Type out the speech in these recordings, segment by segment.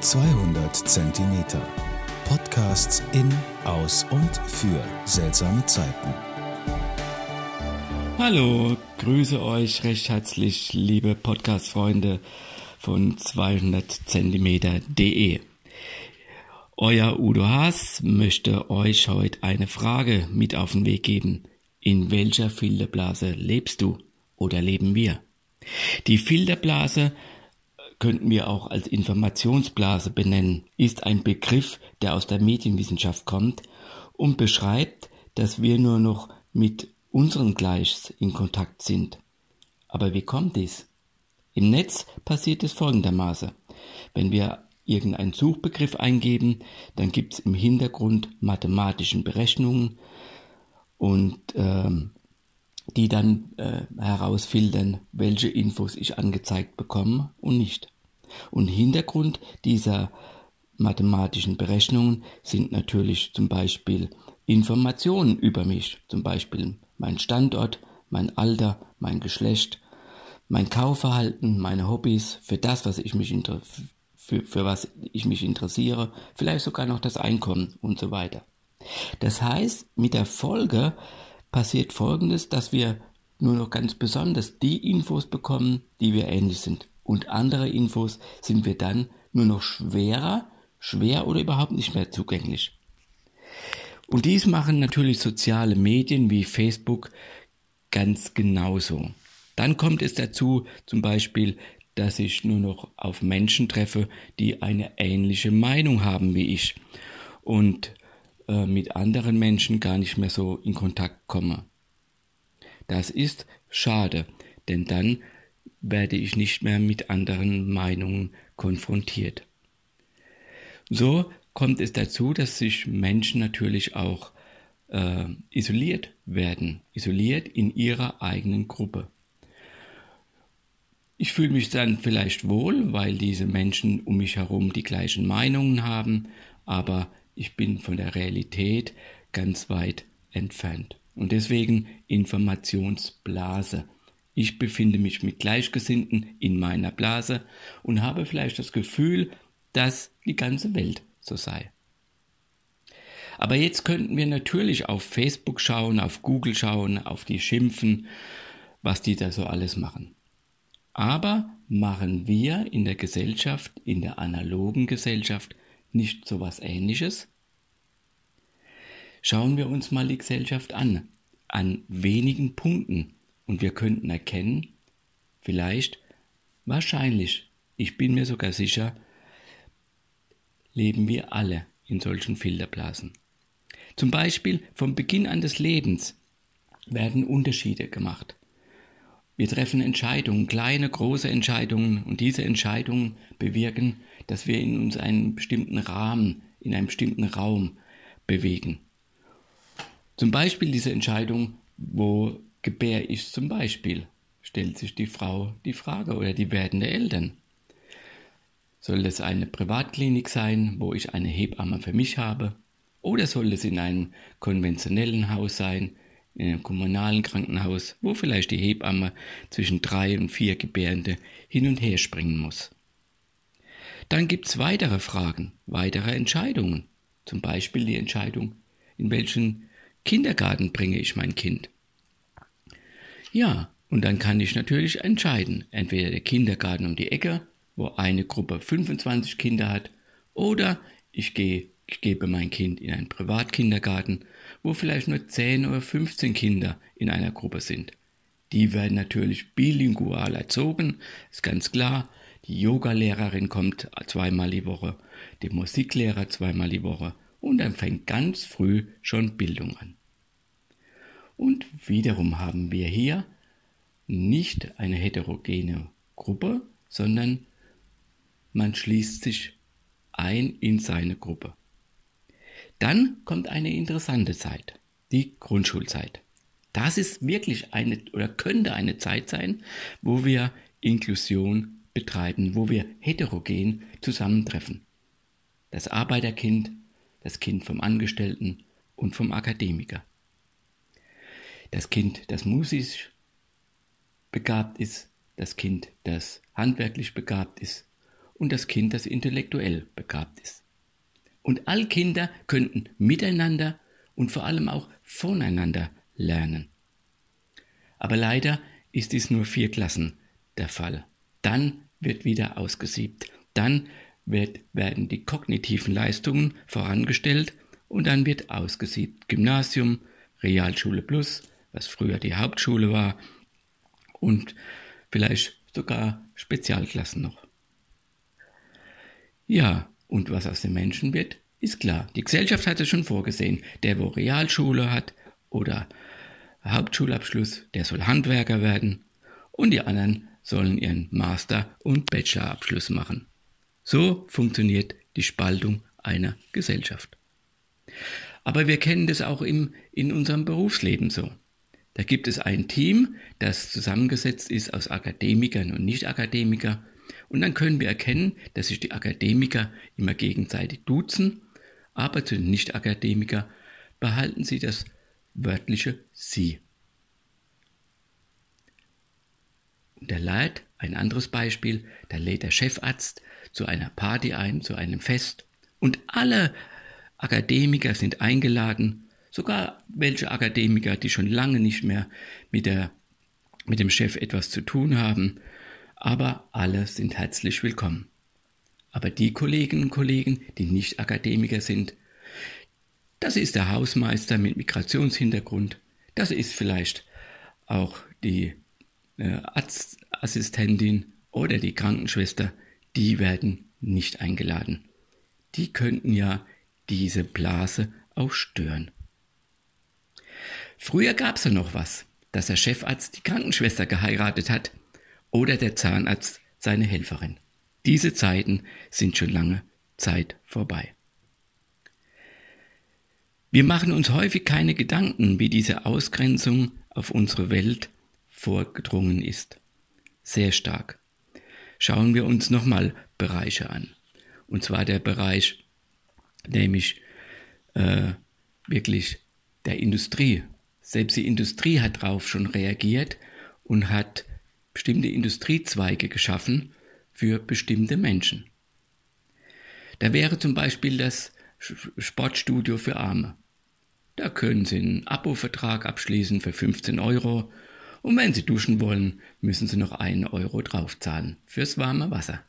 200 Zentimeter. Podcasts in, aus und für seltsame Zeiten. Hallo, grüße euch recht herzlich, liebe Podcast-Freunde von 200 Zentimeter.de. Euer Udo Haas möchte euch heute eine Frage mit auf den Weg geben. In welcher Filterblase lebst du oder leben wir? Die Filterblase könnten wir auch als Informationsblase benennen, ist ein Begriff, der aus der Medienwissenschaft kommt und beschreibt, dass wir nur noch mit unseren Gleichs in Kontakt sind. Aber wie kommt dies? Im Netz passiert es folgendermaßen. Wenn wir irgendeinen Suchbegriff eingeben, dann gibt es im Hintergrund mathematischen Berechnungen und ähm, die dann äh, herausfiltern, welche Infos ich angezeigt bekomme und nicht. Und Hintergrund dieser mathematischen Berechnungen sind natürlich zum Beispiel Informationen über mich, zum Beispiel mein Standort, mein Alter, mein Geschlecht, mein Kaufverhalten, meine Hobbys, für das, was ich mich für, für was ich mich interessiere, vielleicht sogar noch das Einkommen und so weiter. Das heißt, mit der Folge passiert Folgendes, dass wir nur noch ganz besonders die Infos bekommen, die wir ähnlich sind. Und andere Infos sind wir dann nur noch schwerer, schwer oder überhaupt nicht mehr zugänglich. Und dies machen natürlich soziale Medien wie Facebook ganz genauso. Dann kommt es dazu, zum Beispiel, dass ich nur noch auf Menschen treffe, die eine ähnliche Meinung haben wie ich und äh, mit anderen Menschen gar nicht mehr so in Kontakt komme. Das ist schade, denn dann werde ich nicht mehr mit anderen Meinungen konfrontiert. So kommt es dazu, dass sich Menschen natürlich auch äh, isoliert werden, isoliert in ihrer eigenen Gruppe. Ich fühle mich dann vielleicht wohl, weil diese Menschen um mich herum die gleichen Meinungen haben, aber ich bin von der Realität ganz weit entfernt. Und deswegen Informationsblase. Ich befinde mich mit Gleichgesinnten in meiner Blase und habe vielleicht das Gefühl, dass die ganze Welt so sei. Aber jetzt könnten wir natürlich auf Facebook schauen, auf Google schauen, auf die schimpfen, was die da so alles machen. Aber machen wir in der Gesellschaft, in der analogen Gesellschaft, nicht so was Ähnliches? Schauen wir uns mal die Gesellschaft an, an wenigen Punkten, und wir könnten erkennen, vielleicht, wahrscheinlich, ich bin mir sogar sicher, leben wir alle in solchen Filterblasen. Zum Beispiel vom Beginn an des Lebens werden Unterschiede gemacht. Wir treffen Entscheidungen, kleine, große Entscheidungen und diese Entscheidungen bewirken, dass wir in uns einen bestimmten Rahmen, in einem bestimmten Raum bewegen. Zum Beispiel diese Entscheidung, wo gebär ich zum Beispiel, stellt sich die Frau die Frage oder die werdende Eltern. Soll es eine Privatklinik sein, wo ich eine Hebamme für mich habe? Oder soll es in einem konventionellen Haus sein, in einem kommunalen Krankenhaus, wo vielleicht die Hebamme zwischen drei und vier Gebärende hin und her springen muss. Dann gibt es weitere Fragen, weitere Entscheidungen. Zum Beispiel die Entscheidung, in welchen Kindergarten bringe ich mein Kind. Ja, und dann kann ich natürlich entscheiden, entweder der Kindergarten um die Ecke, wo eine Gruppe 25 Kinder hat, oder ich gehe ich gebe mein Kind in einen Privatkindergarten, wo vielleicht nur 10 oder 15 Kinder in einer Gruppe sind. Die werden natürlich bilingual erzogen, ist ganz klar. Die Yogalehrerin kommt zweimal die Woche, der Musiklehrer zweimal die Woche und dann fängt ganz früh schon Bildung an. Und wiederum haben wir hier nicht eine heterogene Gruppe, sondern man schließt sich ein in seine Gruppe. Dann kommt eine interessante Zeit, die Grundschulzeit. Das ist wirklich eine oder könnte eine Zeit sein, wo wir Inklusion betreiben, wo wir heterogen zusammentreffen. Das Arbeiterkind, das Kind vom Angestellten und vom Akademiker. Das Kind, das musisch begabt ist, das Kind, das handwerklich begabt ist und das Kind, das intellektuell begabt ist. Und all Kinder könnten miteinander und vor allem auch voneinander lernen. Aber leider ist dies nur vier Klassen der Fall. Dann wird wieder ausgesiebt. Dann wird, werden die kognitiven Leistungen vorangestellt und dann wird ausgesiebt. Gymnasium, Realschule Plus, was früher die Hauptschule war und vielleicht sogar Spezialklassen noch. Ja, und was aus den Menschen wird, ist klar. Die Gesellschaft hat es schon vorgesehen. Der, wo Realschule hat oder Hauptschulabschluss, der soll Handwerker werden und die anderen sollen ihren Master- und Bachelorabschluss machen. So funktioniert die Spaltung einer Gesellschaft. Aber wir kennen das auch im, in unserem Berufsleben so. Da gibt es ein Team, das zusammengesetzt ist aus Akademikern und Nicht-Akademiker. Und dann können wir erkennen, dass sich die Akademiker immer gegenseitig duzen, aber zu den Nicht-Akademiker behalten sie das wörtliche Sie. Und da lädt, ein anderes Beispiel, da lädt der Chefarzt zu einer Party ein, zu einem Fest. Und alle Akademiker sind eingeladen, sogar welche Akademiker, die schon lange nicht mehr mit, der, mit dem Chef etwas zu tun haben, aber alle sind herzlich willkommen. Aber die Kolleginnen und Kollegen, die nicht Akademiker sind, das ist der Hausmeister mit Migrationshintergrund, das ist vielleicht auch die äh, Arztassistentin oder die Krankenschwester, die werden nicht eingeladen. Die könnten ja diese Blase auch stören. Früher gab es ja noch was, dass der Chefarzt die Krankenschwester geheiratet hat oder der Zahnarzt seine Helferin. Diese Zeiten sind schon lange Zeit vorbei. Wir machen uns häufig keine Gedanken, wie diese Ausgrenzung auf unsere Welt vorgedrungen ist. Sehr stark. Schauen wir uns nochmal Bereiche an. Und zwar der Bereich, nämlich äh, wirklich der Industrie. Selbst die Industrie hat darauf schon reagiert und hat bestimmte Industriezweige geschaffen für bestimmte Menschen. Da wäre zum Beispiel das Sportstudio für Arme. Da können Sie einen Abo-Vertrag abschließen für 15 Euro und wenn Sie duschen wollen, müssen Sie noch einen Euro draufzahlen fürs warme Wasser.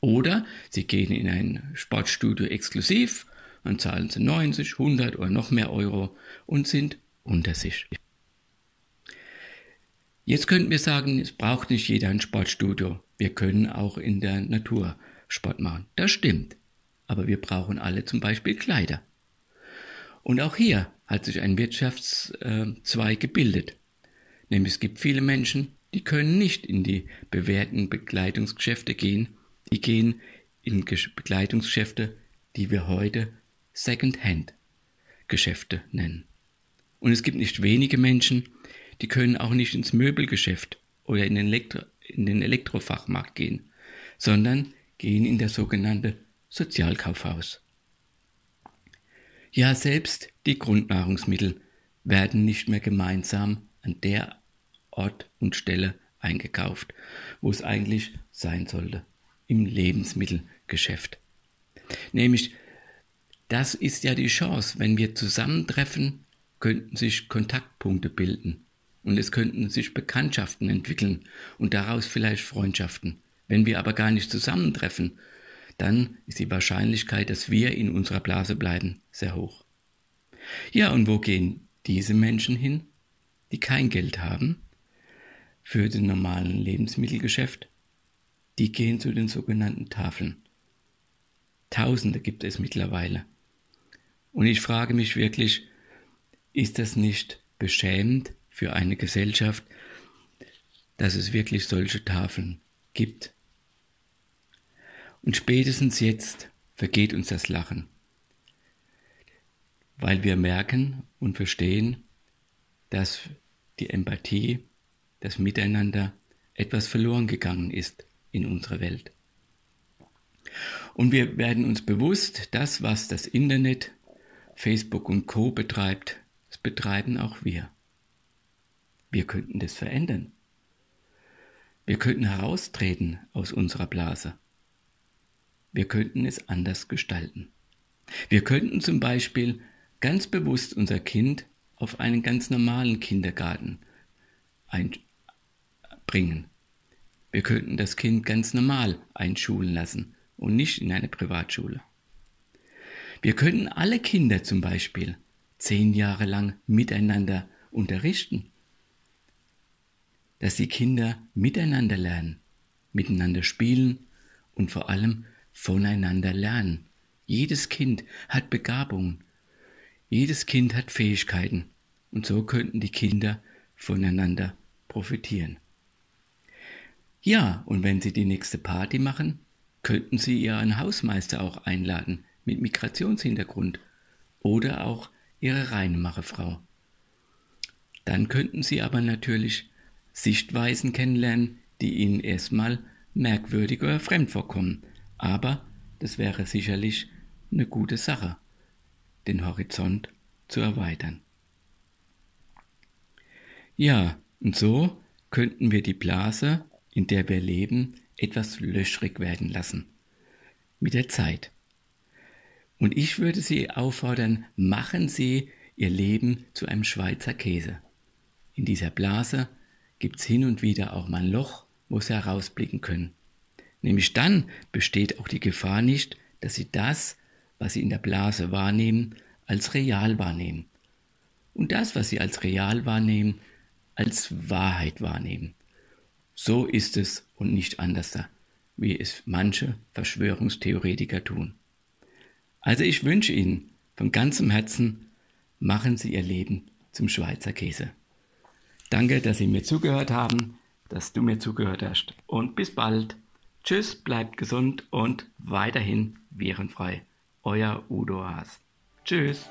Oder Sie gehen in ein Sportstudio exklusiv, dann zahlen Sie 90, 100 oder noch mehr Euro und sind unter sich. Jetzt könnten wir sagen, es braucht nicht jeder ein Sportstudio. Wir können auch in der Natur Sport machen. Das stimmt. Aber wir brauchen alle zum Beispiel Kleider. Und auch hier hat sich ein Wirtschaftszweig gebildet. Nämlich es gibt viele Menschen, die können nicht in die bewährten Bekleidungsgeschäfte gehen, die gehen in Bekleidungsgeschäfte, die wir heute Second-Hand-Geschäfte nennen. Und es gibt nicht wenige Menschen, die können auch nicht ins Möbelgeschäft oder in den, Elektro in den Elektrofachmarkt gehen, sondern gehen in das sogenannte Sozialkaufhaus. Ja, selbst die Grundnahrungsmittel werden nicht mehr gemeinsam an der Ort und Stelle eingekauft, wo es eigentlich sein sollte, im Lebensmittelgeschäft. Nämlich, das ist ja die Chance, wenn wir zusammentreffen, könnten sich Kontaktpunkte bilden und es könnten sich Bekanntschaften entwickeln und daraus vielleicht Freundschaften. Wenn wir aber gar nicht zusammentreffen, dann ist die Wahrscheinlichkeit, dass wir in unserer Blase bleiben, sehr hoch. Ja, und wo gehen diese Menschen hin? die kein Geld haben für den normalen Lebensmittelgeschäft, die gehen zu den sogenannten Tafeln. Tausende gibt es mittlerweile. Und ich frage mich wirklich, ist das nicht beschämend für eine Gesellschaft, dass es wirklich solche Tafeln gibt? Und spätestens jetzt vergeht uns das Lachen, weil wir merken und verstehen, dass die Empathie, das Miteinander etwas verloren gegangen ist in unserer Welt. Und wir werden uns bewusst, das, was das Internet, Facebook und Co betreibt, das betreiben auch wir. Wir könnten das verändern. Wir könnten heraustreten aus unserer Blase. wir könnten es anders gestalten. Wir könnten zum Beispiel ganz bewusst unser Kind auf einen ganz normalen Kindergarten einbringen. Wir könnten das Kind ganz normal einschulen lassen und nicht in eine Privatschule. Wir könnten alle Kinder zum Beispiel zehn Jahre lang miteinander unterrichten, dass die Kinder miteinander lernen, miteinander spielen und vor allem voneinander lernen. Jedes Kind hat Begabungen, jedes Kind hat Fähigkeiten und so könnten die Kinder voneinander profitieren. Ja, und wenn Sie die nächste Party machen, könnten Sie Ihren Hausmeister auch einladen mit Migrationshintergrund oder auch Ihre Reinmacherfrau. Dann könnten Sie aber natürlich Sichtweisen kennenlernen, die Ihnen erstmal merkwürdig oder fremd vorkommen. Aber das wäre sicherlich eine gute Sache, den Horizont zu erweitern. Ja, und so könnten wir die Blase, in der wir leben, etwas löchrig werden lassen. Mit der Zeit. Und ich würde Sie auffordern, machen Sie Ihr Leben zu einem Schweizer Käse. In dieser Blase gibt's hin und wieder auch mal ein Loch, wo Sie herausblicken können. Nämlich dann besteht auch die Gefahr nicht, dass Sie das, was Sie in der Blase wahrnehmen, als real wahrnehmen. Und das, was Sie als real wahrnehmen, als Wahrheit wahrnehmen. So ist es und nicht anders, wie es manche Verschwörungstheoretiker tun. Also ich wünsche Ihnen von ganzem Herzen, machen Sie Ihr Leben zum Schweizer Käse. Danke, dass Sie mir zugehört haben, dass du mir zugehört hast und bis bald. Tschüss, bleibt gesund und weiterhin virenfrei. Euer Udo Haas. Tschüss.